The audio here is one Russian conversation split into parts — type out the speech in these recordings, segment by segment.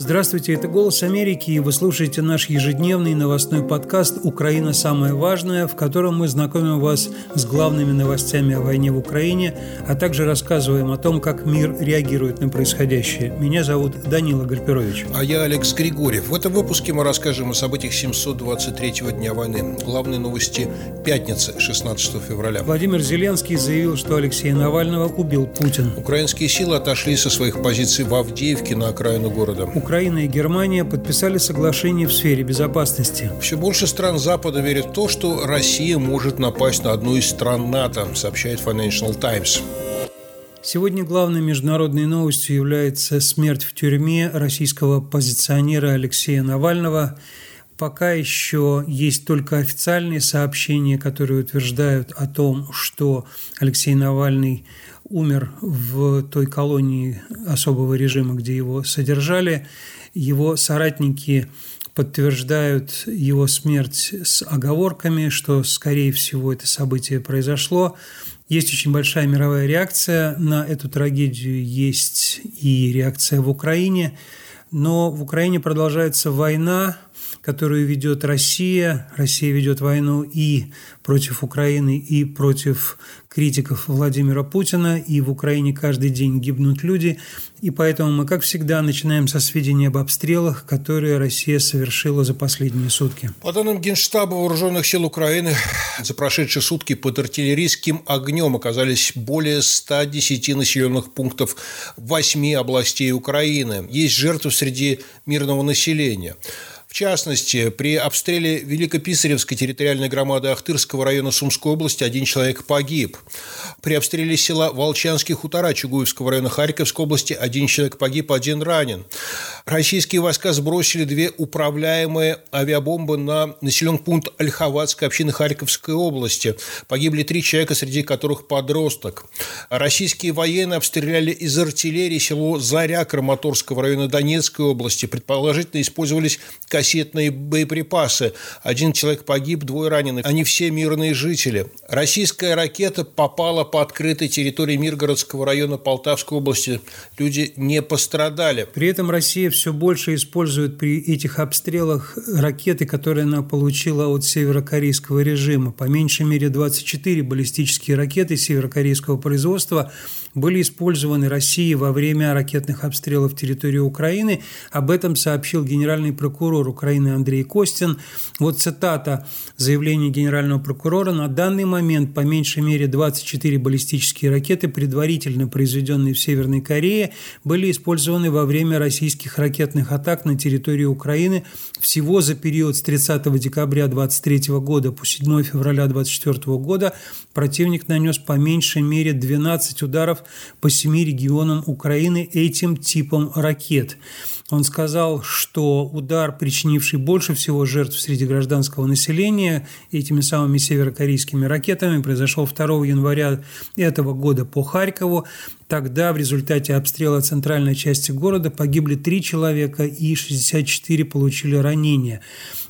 Здравствуйте, это «Голос Америки», и вы слушаете наш ежедневный новостной подкаст «Украина. Самое важное», в котором мы знакомим вас с главными новостями о войне в Украине, а также рассказываем о том, как мир реагирует на происходящее. Меня зовут Данила Гальперович. А я Алекс Григорьев. В этом выпуске мы расскажем о событиях 723-го дня войны. Главные новости пятницы, 16 февраля. Владимир Зеленский заявил, что Алексея Навального убил Путин. Украинские силы отошли со своих позиций в Авдеевке на окраину города. Украина и Германия подписали соглашение в сфере безопасности. Все больше стран Запада верят в то, что Россия может напасть на одну из стран НАТО, сообщает Financial Times. Сегодня главной международной новостью является смерть в тюрьме российского позиционера Алексея Навального. Пока еще есть только официальные сообщения, которые утверждают о том, что Алексей Навальный умер в той колонии особого режима, где его содержали. Его соратники подтверждают его смерть с оговорками, что, скорее всего, это событие произошло. Есть очень большая мировая реакция на эту трагедию, есть и реакция в Украине, но в Украине продолжается война, которую ведет Россия. Россия ведет войну и против Украины, и против критиков Владимира Путина. И в Украине каждый день гибнут люди. И поэтому мы, как всегда, начинаем со сведений об обстрелах, которые Россия совершила за последние сутки. По данным Генштаба Вооруженных сил Украины, за прошедшие сутки под артиллерийским огнем оказались более 110 населенных пунктов 8 областей Украины. Есть жертвы среди мирного населения. В частности, при обстреле Великописаревской территориальной громады Ахтырского района Сумской области один человек погиб. При обстреле села Волчанские хутора Чугуевского района Харьковской области один человек погиб, один ранен. Российские войска сбросили две управляемые авиабомбы на населенный пункт Ольховатской общины Харьковской области. Погибли три человека, среди которых подросток. Российские военные обстреляли из артиллерии село Заря Краматорского района Донецкой области. Предположительно, использовались кассетные боеприпасы. Один человек погиб, двое ранены. Они все мирные жители. Российская ракета попала по открытой территории Миргородского района Полтавской области. Люди не пострадали. При этом Россия все больше использует при этих обстрелах ракеты, которые она получила от северокорейского режима. По меньшей мере 24 баллистические ракеты северокорейского производства были использованы Россией во время ракетных обстрелов территории Украины. Об этом сообщил генеральный прокурор Украины Андрей Костин. Вот цитата заявления генерального прокурора. На данный момент по меньшей мере 24 баллистические ракеты, предварительно произведенные в Северной Корее, были использованы во время российских ракетных атак на территории Украины всего за период с 30 декабря 2023 года по 7 февраля 2024 года противник нанес по меньшей мере 12 ударов по семи регионам Украины этим типом ракет. Он сказал, что удар, причинивший больше всего жертв среди гражданского населения этими самыми северокорейскими ракетами, произошел 2 января этого года по Харькову. Тогда в результате обстрела центральной части города погибли три человека и 64 получили ранения.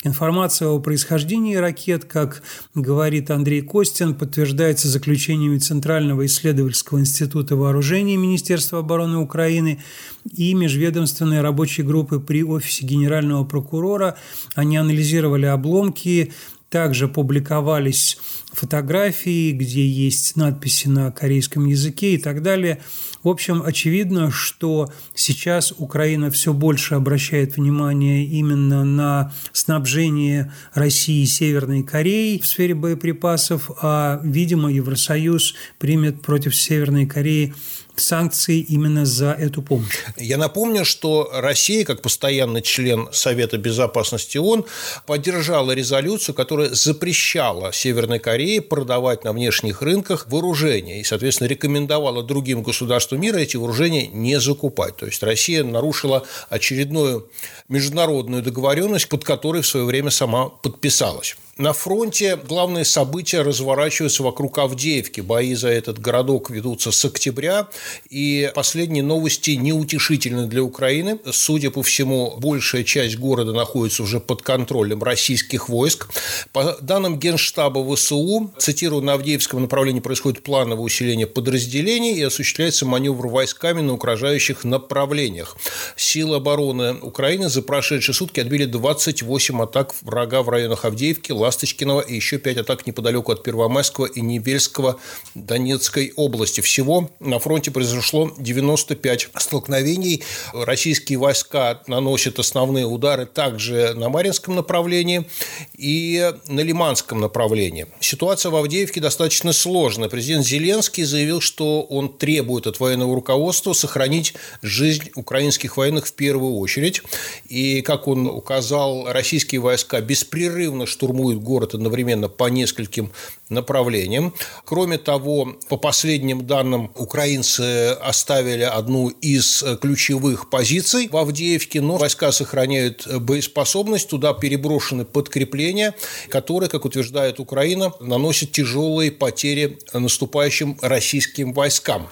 Информация о происхождении ракет, как говорит Андрей Костин, подтверждается заключениями Центрального исследовательского института вооружений Министерства обороны Украины и межведомственной рабочей группы при офисе генерального прокурора. Они анализировали обломки, также публиковались фотографии, где есть надписи на корейском языке и так далее. В общем, очевидно, что сейчас Украина все больше обращает внимание именно на снабжение России и Северной Кореи в сфере боеприпасов, а, видимо, Евросоюз примет против Северной Кореи санкции именно за эту помощь. Я напомню, что Россия, как постоянный член Совета Безопасности ООН, поддержала резолюцию, которая запрещала Северной Корее продавать на внешних рынках вооружения и, соответственно, рекомендовала другим государствам мира эти вооружения не закупать. То есть Россия нарушила очередную международную договоренность, под которой в свое время сама подписалась. На фронте главные события разворачиваются вокруг Авдеевки. Бои за этот городок ведутся с октября, и последние новости неутешительны для Украины. Судя по всему, большая часть города находится уже под контролем российских войск. По данным Генштаба ВСУ, цитирую, на Авдеевском направлении происходит плановое усиление подразделений и осуществляется маневр войсками на угрожающих направлениях. Силы обороны Украины за прошедшие сутки отбили 28 атак врага в районах Авдеевки, Ласточкиного и еще 5 атак неподалеку от Первомайского и Невельского Донецкой области. Всего на фронте произошло 95 столкновений. Российские войска наносят основные удары также на Маринском направлении и на Лиманском направлении. Ситуация в Авдеевке достаточно сложная. Президент Зеленский заявил, что он требует от военного руководства сохранить жизнь украинских военных в первую очередь. И, как он указал, российские войска беспрерывно штурмуют город одновременно по нескольким направлениям. Кроме того, по последним данным, украинцы оставили одну из ключевых позиций в Авдеевке, но войска сохраняют боеспособность, туда переброшены подкрепления, которые, как утверждает Украина, наносят тяжелые потери наступающим российским войскам.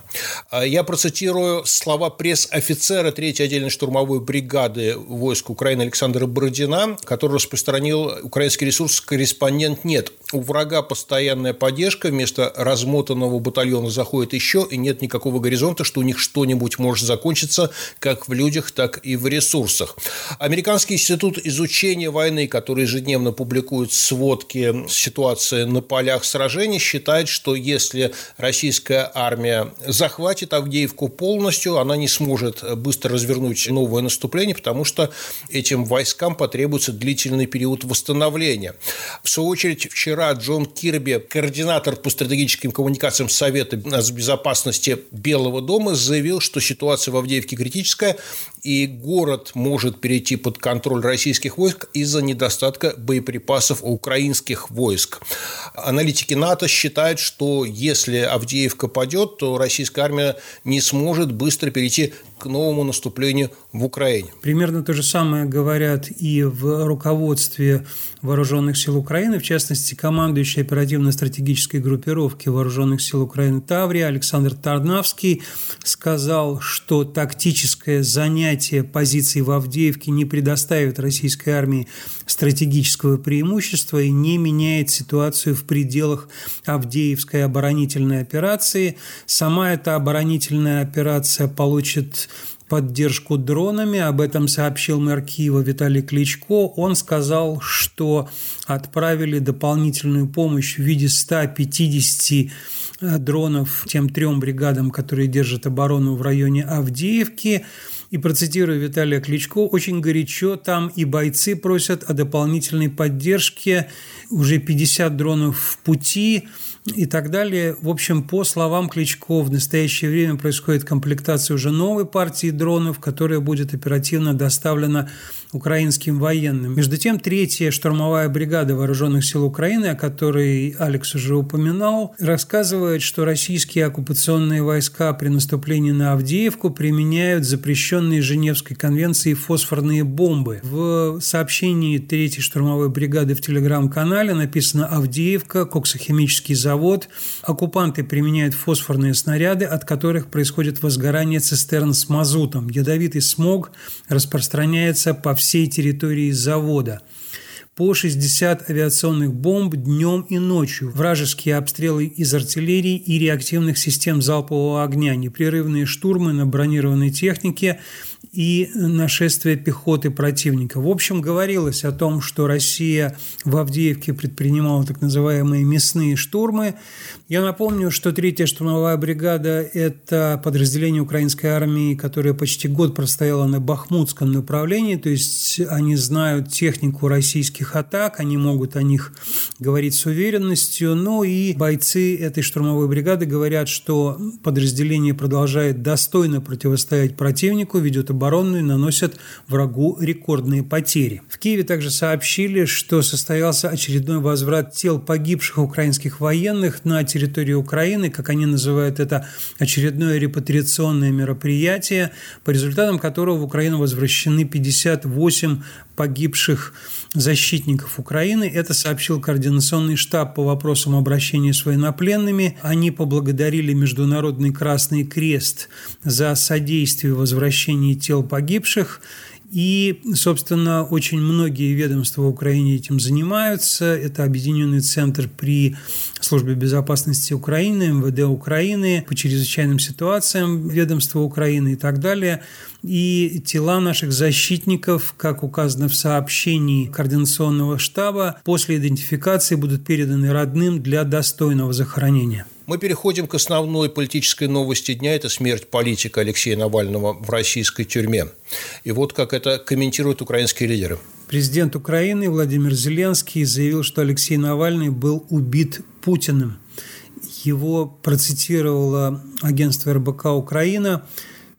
Я процитирую слова пресс-офицера 3-й отдельной штурмовой бригады войск Украины Александра Бородина, который распространил украинский ресурс «Корреспондент нет». У врага постоянная поддержка, вместо размотанного батальона заходит еще, и нет никакого горизонта, что у них что-нибудь может закончиться как в людях, так и в ресурсах. Американский институт изучения войны, который ежедневно публикует сводки ситуации на полях сражений, считает, что если российская армия захватит Авдеевку полностью, она не сможет быстро развернуть новое наступление, потому что этим войскам потребуется длительный период восстановления. В свою очередь, вчера Джон Кирби, координатор по стратегическим коммуникациям Совета безопасности Белого дома, заявил, что ситуация в Авдеевке критическая, и город может перейти под контроль российских войск из-за недостатка боеприпасов у украинских войск. Аналитики НАТО считают, что если Авдеевка падет, то российская армия не сможет быстро перейти к новому наступлению в Украине. Примерно то же самое говорят и в руководстве Вооруженных сил Украины, в частности, командующий оперативно-стратегической группировки Вооруженных сил Украины Таврия Александр Тарнавский сказал, что тактическое занятие позиций в Авдеевке не предоставит российской армии стратегического преимущества и не меняет ситуацию в пределах Авдеевской оборонительной операции. Сама эта оборонительная операция получит поддержку дронами. Об этом сообщил мэр Киева Виталий Кличко. Он сказал, что отправили дополнительную помощь в виде 150 э, дронов тем трем бригадам, которые держат оборону в районе Авдеевки. И процитирую Виталия Кличко, очень горячо там и бойцы просят о дополнительной поддержке. Уже 50 дронов в пути и так далее. В общем, по словам Кличко, в настоящее время происходит комплектация уже новой партии дронов, которая будет оперативно доставлена украинским военным. Между тем, третья штурмовая бригада вооруженных сил Украины, о которой Алекс уже упоминал, рассказывает, что российские оккупационные войска при наступлении на Авдеевку применяют запрещенные Женевской конвенцией фосфорные бомбы. В сообщении третьей штурмовой бригады в телеграм-канале написано «Авдеевка, коксохимический завод. Оккупанты применяют фосфорные снаряды, от которых происходит возгорание цистерн с мазутом. Ядовитый смог распространяется по всей территории завода по 60 авиационных бомб днем и ночью, вражеские обстрелы из артиллерии и реактивных систем залпового огня, непрерывные штурмы на бронированной технике и нашествие пехоты противника. В общем, говорилось о том, что Россия в Авдеевке предпринимала так называемые мясные штурмы. Я напомню, что третья штурмовая бригада – это подразделение украинской армии, которое почти год простояло на Бахмутском направлении, то есть они знают технику российских атак, они могут о них говорить с уверенностью, ну и бойцы этой штурмовой бригады говорят, что подразделение продолжает достойно противостоять противнику, ведет оборонную наносят врагу рекордные потери. В Киеве также сообщили, что состоялся очередной возврат тел погибших украинских военных на территории Украины, как они называют это, очередное репатриационное мероприятие, по результатам которого в Украину возвращены 58 погибших защитников Украины. Это сообщил Координационный штаб по вопросам обращения с военнопленными. Они поблагодарили Международный Красный Крест за содействие возвращении тел погибших и, собственно, очень многие ведомства в Украине этим занимаются. Это Объединенный центр при Службе безопасности Украины, МВД Украины, по чрезвычайным ситуациям ведомства Украины и так далее. И тела наших защитников, как указано в сообщении Координационного штаба, после идентификации будут переданы родным для достойного захоронения. Мы переходим к основной политической новости дня. Это смерть политика Алексея Навального в российской тюрьме. И вот как это комментируют украинские лидеры. Президент Украины Владимир Зеленский заявил, что Алексей Навальный был убит Путиным. Его процитировало агентство РБК «Украина».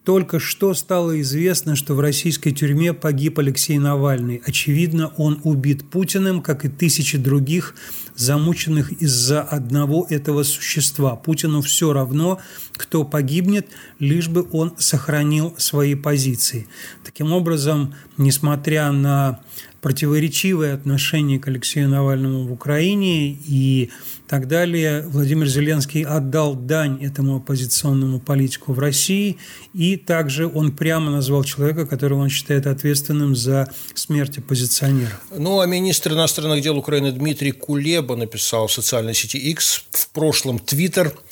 Только что стало известно, что в российской тюрьме погиб Алексей Навальный. Очевидно, он убит Путиным, как и тысячи других, замученных из-за одного этого существа. Путину все равно, кто погибнет, лишь бы он сохранил свои позиции. Таким образом, несмотря на противоречивое отношение к Алексею Навальному в Украине и так далее, Владимир Зеленский отдал дань этому оппозиционному политику в России, и также он прямо назвал человека, которого он считает ответственным за смерть оппозиционера. Ну, а министр иностранных дел Украины Дмитрий Кулеба написал в социальной сети X в прошлом Твиттер –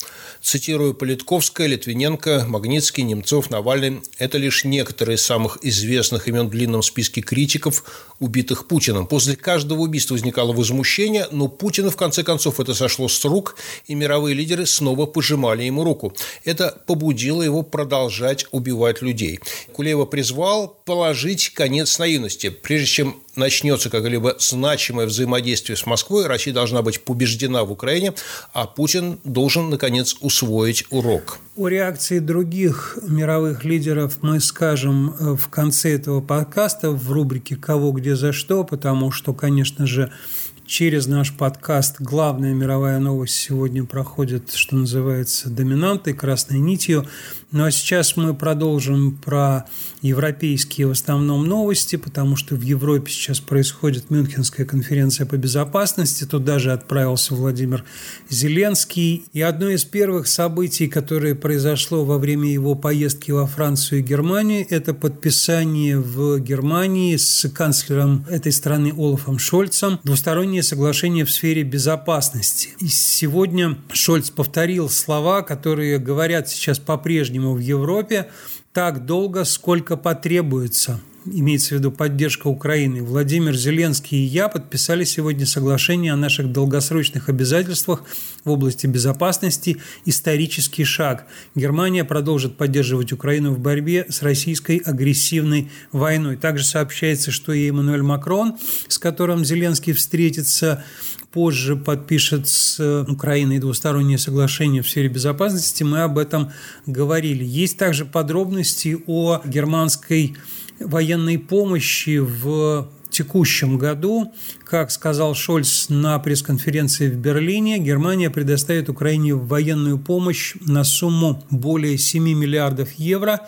Цитирую Политковская, Литвиненко, Магнитский, Немцов, Навальный – это лишь некоторые из самых известных имен в длинном списке критиков, убитых Путиным. После каждого убийства возникало возмущение, но Путина, в конце концов, это сошло с рук, и мировые лидеры снова пожимали ему руку. Это побудило его продолжать убивать людей. Кулева призвал положить конец наивности. Прежде чем начнется как-либо значимое взаимодействие с Москвой, Россия должна быть побеждена в Украине, а Путин должен, наконец, усвоить урок. О реакции других мировых лидеров мы скажем э, в конце этого подкаста в рубрике «Кого, где, за что», потому что, конечно же, через наш подкаст главная мировая новость сегодня проходит, что называется, доминантой, красной нитью. Ну а сейчас мы продолжим про европейские в основном новости, потому что в Европе сейчас происходит Мюнхенская конференция по безопасности. Туда же отправился Владимир Зеленский. И одно из первых событий, которое произошло во время его поездки во Францию и Германию, это подписание в Германии с канцлером этой страны Олафом Шольцем двустороннее соглашение в сфере безопасности. И сегодня Шольц повторил слова, которые говорят сейчас по-прежнему в Европе так долго, сколько потребуется имеется в виду поддержка Украины, Владимир Зеленский и я подписали сегодня соглашение о наших долгосрочных обязательствах в области безопасности «Исторический шаг». Германия продолжит поддерживать Украину в борьбе с российской агрессивной войной. Также сообщается, что и Эммануэль Макрон, с которым Зеленский встретится позже подпишет с э, Украиной двустороннее соглашение в сфере безопасности, мы об этом говорили. Есть также подробности о германской военной помощи в текущем году. Как сказал Шольц на пресс-конференции в Берлине, Германия предоставит Украине военную помощь на сумму более 7 миллиардов евро.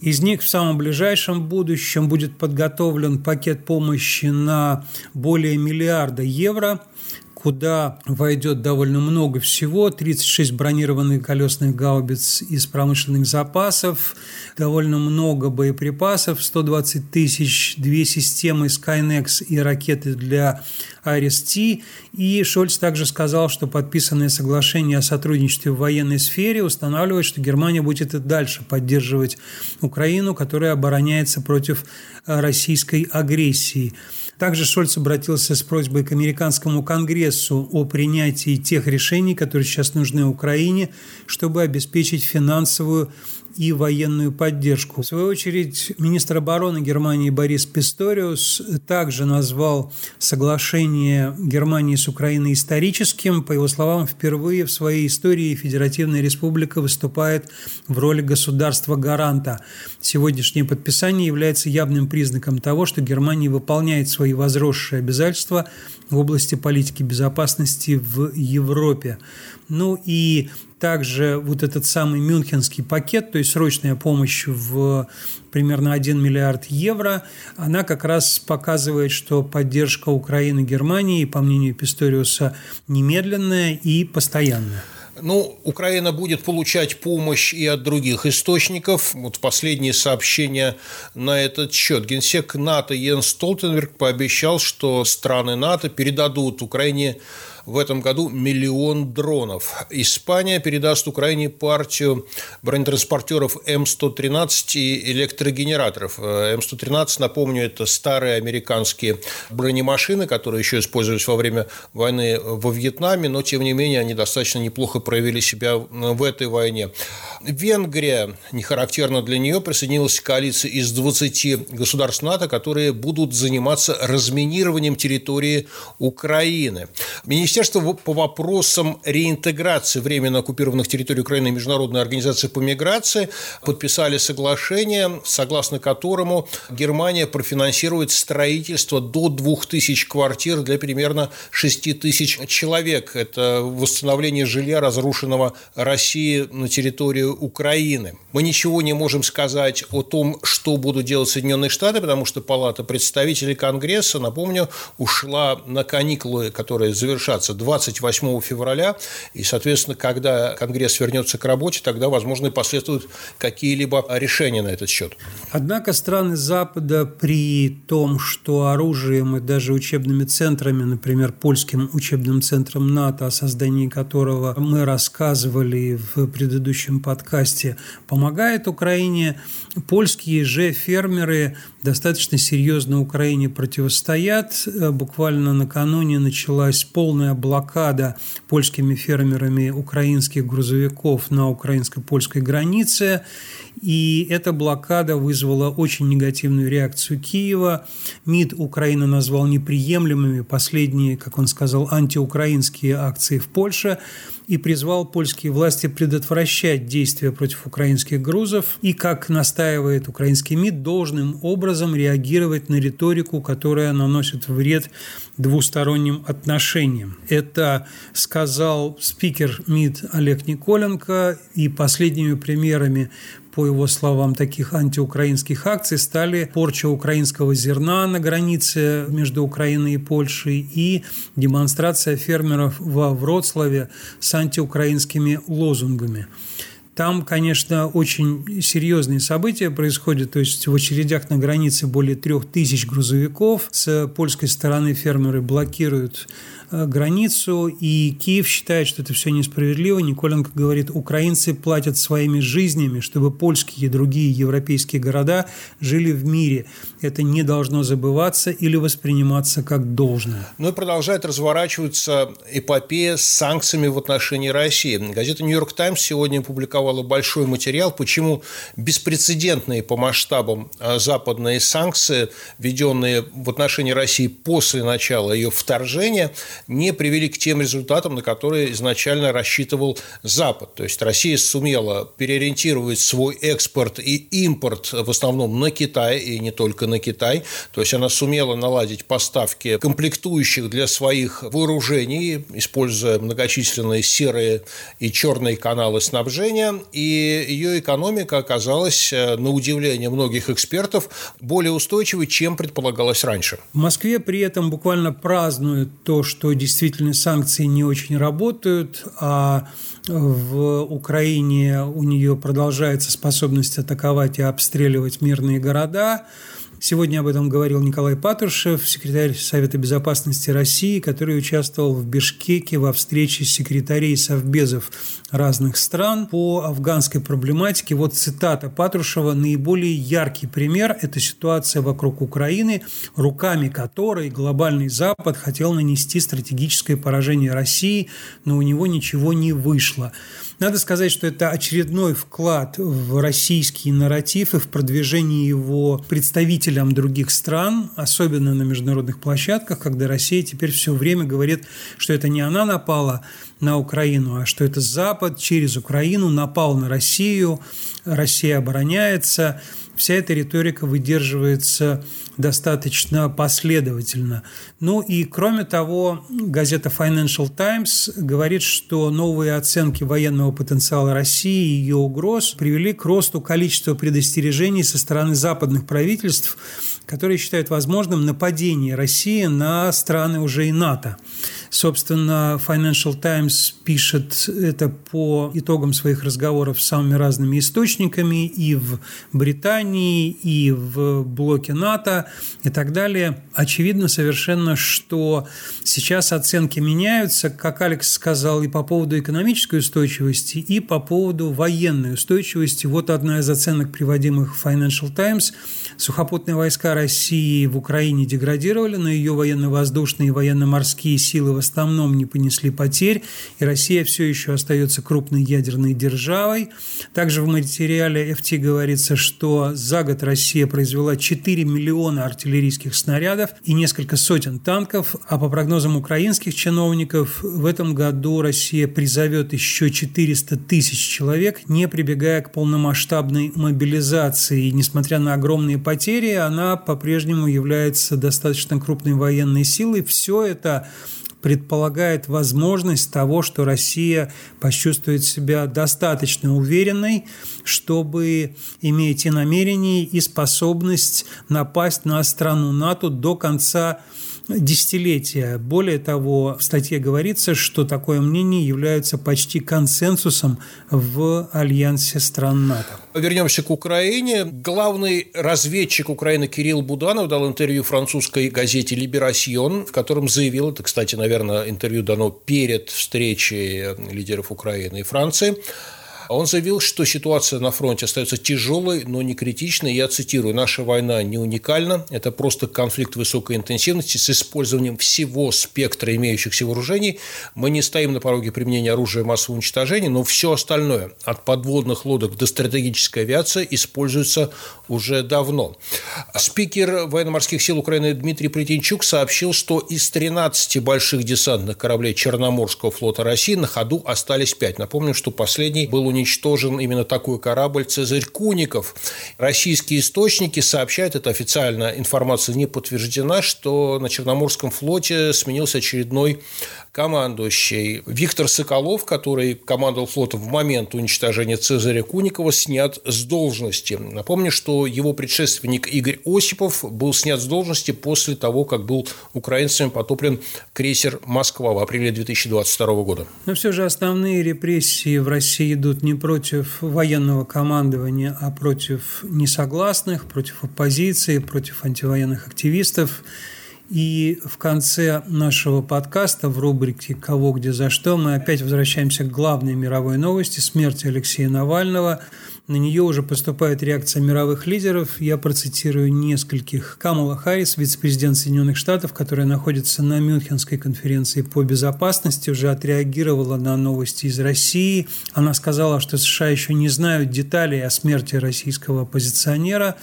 Из них в самом ближайшем будущем будет подготовлен пакет помощи на более миллиарда евро – куда войдет довольно много всего. 36 бронированных колесных гаубиц из промышленных запасов, довольно много боеприпасов, 120 тысяч, две системы Skynex и ракеты для RST. И Шольц также сказал, что подписанное соглашение о сотрудничестве в военной сфере устанавливает, что Германия будет и дальше поддерживать Украину, которая обороняется против российской агрессии. Также Шольц обратился с просьбой к американскому конгрессу о принятии тех решений, которые сейчас нужны Украине, чтобы обеспечить финансовую и военную поддержку. В свою очередь, министр обороны Германии Борис Писториус также назвал соглашение Германии с Украиной историческим. По его словам, впервые в своей истории Федеративная Республика выступает в роли государства-гаранта. Сегодняшнее подписание является явным признаком того, что Германия выполняет свои возросшие обязательства в области политики безопасности в Европе. Ну и также вот этот самый мюнхенский пакет, то есть срочная помощь в примерно 1 миллиард евро, она как раз показывает, что поддержка Украины Германии, по мнению Писториуса, немедленная и постоянная. Ну, Украина будет получать помощь и от других источников. Вот последние сообщения на этот счет. Генсек НАТО Йенс Столтенберг пообещал, что страны НАТО передадут Украине в этом году миллион дронов. Испания передаст Украине партию бронетранспортеров М113 и электрогенераторов. М113, напомню, это старые американские бронемашины, которые еще использовались во время войны во Вьетнаме, но, тем не менее, они достаточно неплохо проявили себя в этой войне. Венгрия, не характерно для нее, присоединилась к коалиции из 20 государств НАТО, которые будут заниматься разминированием территории Украины. Министерство Министерство по вопросам реинтеграции временно оккупированных территорий Украины и Международная организация по миграции подписали соглашение, согласно которому Германия профинансирует строительство до 2000 квартир для примерно 6 тысяч человек. Это восстановление жилья, разрушенного России на территории Украины. Мы ничего не можем сказать о том, что будут делать Соединенные Штаты, потому что Палата представителей Конгресса, напомню, ушла на каникулы, которые завершатся состояться 28 февраля, и, соответственно, когда Конгресс вернется к работе, тогда, возможно, и последуют какие-либо решения на этот счет. Однако страны Запада при том, что оружием и даже учебными центрами, например, польским учебным центром НАТО, о создании которого мы рассказывали в предыдущем подкасте, помогает Украине, польские же фермеры достаточно серьезно Украине противостоят. Буквально накануне началась полная блокада польскими фермерами украинских грузовиков на украинско-польской границе. И эта блокада вызвала очень негативную реакцию Киева. МИД Украины назвал неприемлемыми последние, как он сказал, антиукраинские акции в Польше и призвал польские власти предотвращать действия против украинских грузов и, как настаивает украинский МИД, должным образом реагировать на риторику, которая наносит вред двусторонним отношениям. Это сказал спикер МИД Олег Николенко, и последними примерами по его словам, таких антиукраинских акций стали порча украинского зерна на границе между Украиной и Польшей и демонстрация фермеров во Вроцлаве с антиукраинскими лозунгами. Там, конечно, очень серьезные события происходят. То есть в очередях на границе более трех тысяч грузовиков. С польской стороны фермеры блокируют границу, и Киев считает, что это все несправедливо. Николенко говорит, украинцы платят своими жизнями, чтобы польские и другие европейские города жили в мире. Это не должно забываться или восприниматься как должное. Ну и продолжает разворачиваться эпопея с санкциями в отношении России. Газета «Нью-Йорк Таймс» сегодня опубликовала большой материал, почему беспрецедентные по масштабам э, западные санкции, введенные в отношении России после начала ее вторжения, не привели к тем результатам, на которые изначально рассчитывал Запад. То есть Россия сумела переориентировать свой экспорт и импорт в основном на Китай, и не только на Китай. То есть она сумела наладить поставки комплектующих для своих вооружений, используя многочисленные серые и черные каналы снабжения, и ее экономика оказалась, э, на удивление многих экспертов, более устойчивой, чем предполагалось раньше. В Москве при этом буквально празднуют то, что что действительно санкции не очень работают, а в Украине у нее продолжается способность атаковать и обстреливать мирные города. Сегодня об этом говорил Николай Патрушев, секретарь Совета безопасности России, который участвовал в Бишкеке во встрече секретарей совбезов разных стран по афганской проблематике. Вот цитата Патрушева. «Наиболее яркий пример – это ситуация вокруг Украины, руками которой глобальный Запад хотел нанести стратегическое поражение России, но у него ничего не вышло». Надо сказать, что это очередной вклад в российский нарратив и в продвижение его представителям других стран, особенно на международных площадках, когда Россия теперь все время говорит, что это не она напала на Украину, а что это Запад через Украину напал на Россию, Россия обороняется. Вся эта риторика выдерживается достаточно последовательно. Ну и кроме того, газета Financial Times говорит, что новые оценки военного потенциала России и ее угроз привели к росту количества предостережений со стороны западных правительств, которые считают возможным нападение России на страны уже и НАТО. Собственно, Financial Times пишет это по итогам своих разговоров с самыми разными источниками и в Британии, и в блоке НАТО и так далее. Очевидно совершенно, что сейчас оценки меняются, как Алекс сказал, и по поводу экономической устойчивости, и по поводу военной устойчивости. Вот одна из оценок, приводимых в Financial Times. Сухопутные войска России в Украине деградировали, но ее военно-воздушные и военно-морские силы основном не понесли потерь, и Россия все еще остается крупной ядерной державой. Также в материале FT говорится, что за год Россия произвела 4 миллиона артиллерийских снарядов и несколько сотен танков, а по прогнозам украинских чиновников в этом году Россия призовет еще 400 тысяч человек, не прибегая к полномасштабной мобилизации. И несмотря на огромные потери, она по-прежнему является достаточно крупной военной силой. Все это предполагает возможность того, что Россия почувствует себя достаточно уверенной, чтобы иметь и намерение, и способность напасть на страну НАТО до конца десятилетия. Более того, в статье говорится, что такое мнение является почти консенсусом в альянсе стран НАТО. Вернемся к Украине. Главный разведчик Украины Кирилл Буданов дал интервью французской газете «Либерасьон», в котором заявил, это, кстати, наверное, интервью дано перед встречей лидеров Украины и Франции, он заявил, что ситуация на фронте остается тяжелой, но не критичной. Я цитирую, «Наша война не уникальна, это просто конфликт высокой интенсивности с использованием всего спектра имеющихся вооружений. Мы не стоим на пороге применения оружия массового уничтожения, но все остальное, от подводных лодок до стратегической авиации, используется уже давно». Спикер военно-морских сил Украины Дмитрий Плетенчук сообщил, что из 13 больших десантных кораблей Черноморского флота России на ходу остались 5. Напомню, что последний был уничтожен именно такой корабль «Цезарь Куников». Российские источники сообщают, это официально информация не подтверждена, что на Черноморском флоте сменился очередной командующий. Виктор Соколов, который командовал флотом в момент уничтожения Цезаря Куникова, снят с должности. Напомню, что его предшественник Игорь Осипов был снят с должности после того, как был украинцами потоплен крейсер «Москва» в апреле 2022 года. Но все же основные репрессии в России идут не против военного командования, а против несогласных, против оппозиции, против антивоенных активистов. И в конце нашего подкаста в рубрике «Кого, где, за что» мы опять возвращаемся к главной мировой новости – смерти Алексея Навального – на нее уже поступает реакция мировых лидеров. Я процитирую нескольких. Камала Харрис, вице-президент Соединенных Штатов, которая находится на Мюнхенской конференции по безопасности, уже отреагировала на новости из России. Она сказала, что США еще не знают деталей о смерти российского оппозиционера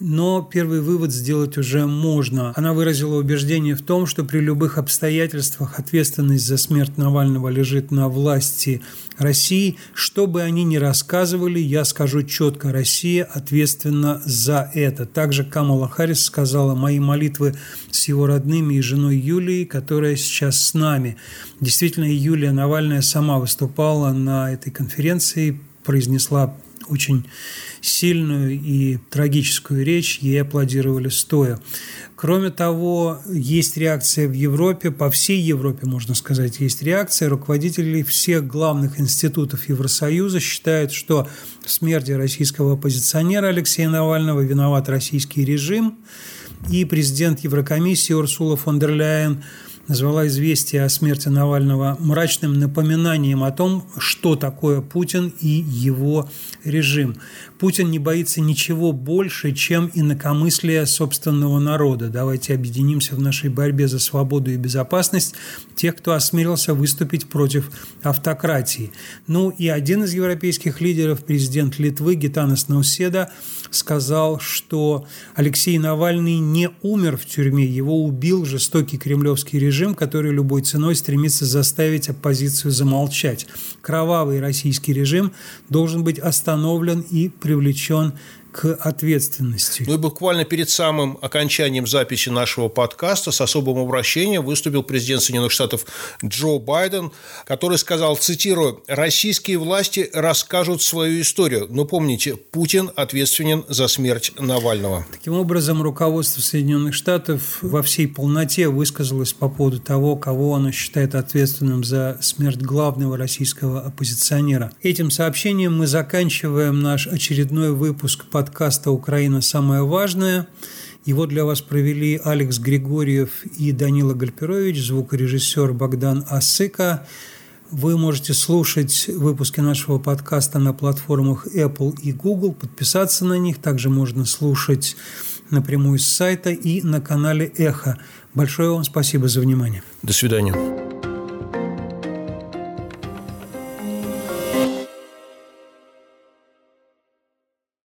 но первый вывод сделать уже можно. Она выразила убеждение в том, что при любых обстоятельствах ответственность за смерть Навального лежит на власти России. Что бы они ни рассказывали, я скажу четко, Россия ответственна за это. Также Камала Харрис сказала «Мои молитвы с его родными и женой Юлией, которая сейчас с нами». Действительно, Юлия Навальная сама выступала на этой конференции, произнесла очень сильную и трагическую речь, ей аплодировали стоя. Кроме того, есть реакция в Европе, по всей Европе, можно сказать, есть реакция. Руководители всех главных институтов Евросоюза считают, что в смерти российского оппозиционера Алексея Навального виноват российский режим, и президент Еврокомиссии Урсула фон дер Ляйен – назвала известие о смерти Навального мрачным напоминанием о том, что такое Путин и его режим. Путин не боится ничего больше, чем инакомыслие собственного народа. Давайте объединимся в нашей борьбе за свободу и безопасность тех, кто осмелился выступить против автократии. Ну и один из европейских лидеров, президент Литвы Гитанас Науседа, сказал, что Алексей Навальный не умер в тюрьме, его убил жестокий кремлевский режим, который любой ценой стремится заставить оппозицию замолчать. Кровавый российский режим должен быть остановлен и привлечен к ответственности. Ну и буквально перед самым окончанием записи нашего подкаста с особым обращением выступил президент Соединенных Штатов Джо Байден, который сказал, цитирую, «Российские власти расскажут свою историю, но помните, Путин ответственен за смерть Навального». Таким образом, руководство Соединенных Штатов во всей полноте высказалось по поводу того, кого оно считает ответственным за смерть главного российского оппозиционера. Этим сообщением мы заканчиваем наш очередной выпуск подкаста «Украина. Самое важное». Его для вас провели Алекс Григорьев и Данила Гальперович, звукорежиссер Богдан Асыка. Вы можете слушать выпуски нашего подкаста на платформах Apple и Google, подписаться на них. Также можно слушать напрямую с сайта и на канале Эхо. Большое вам спасибо за внимание. До свидания.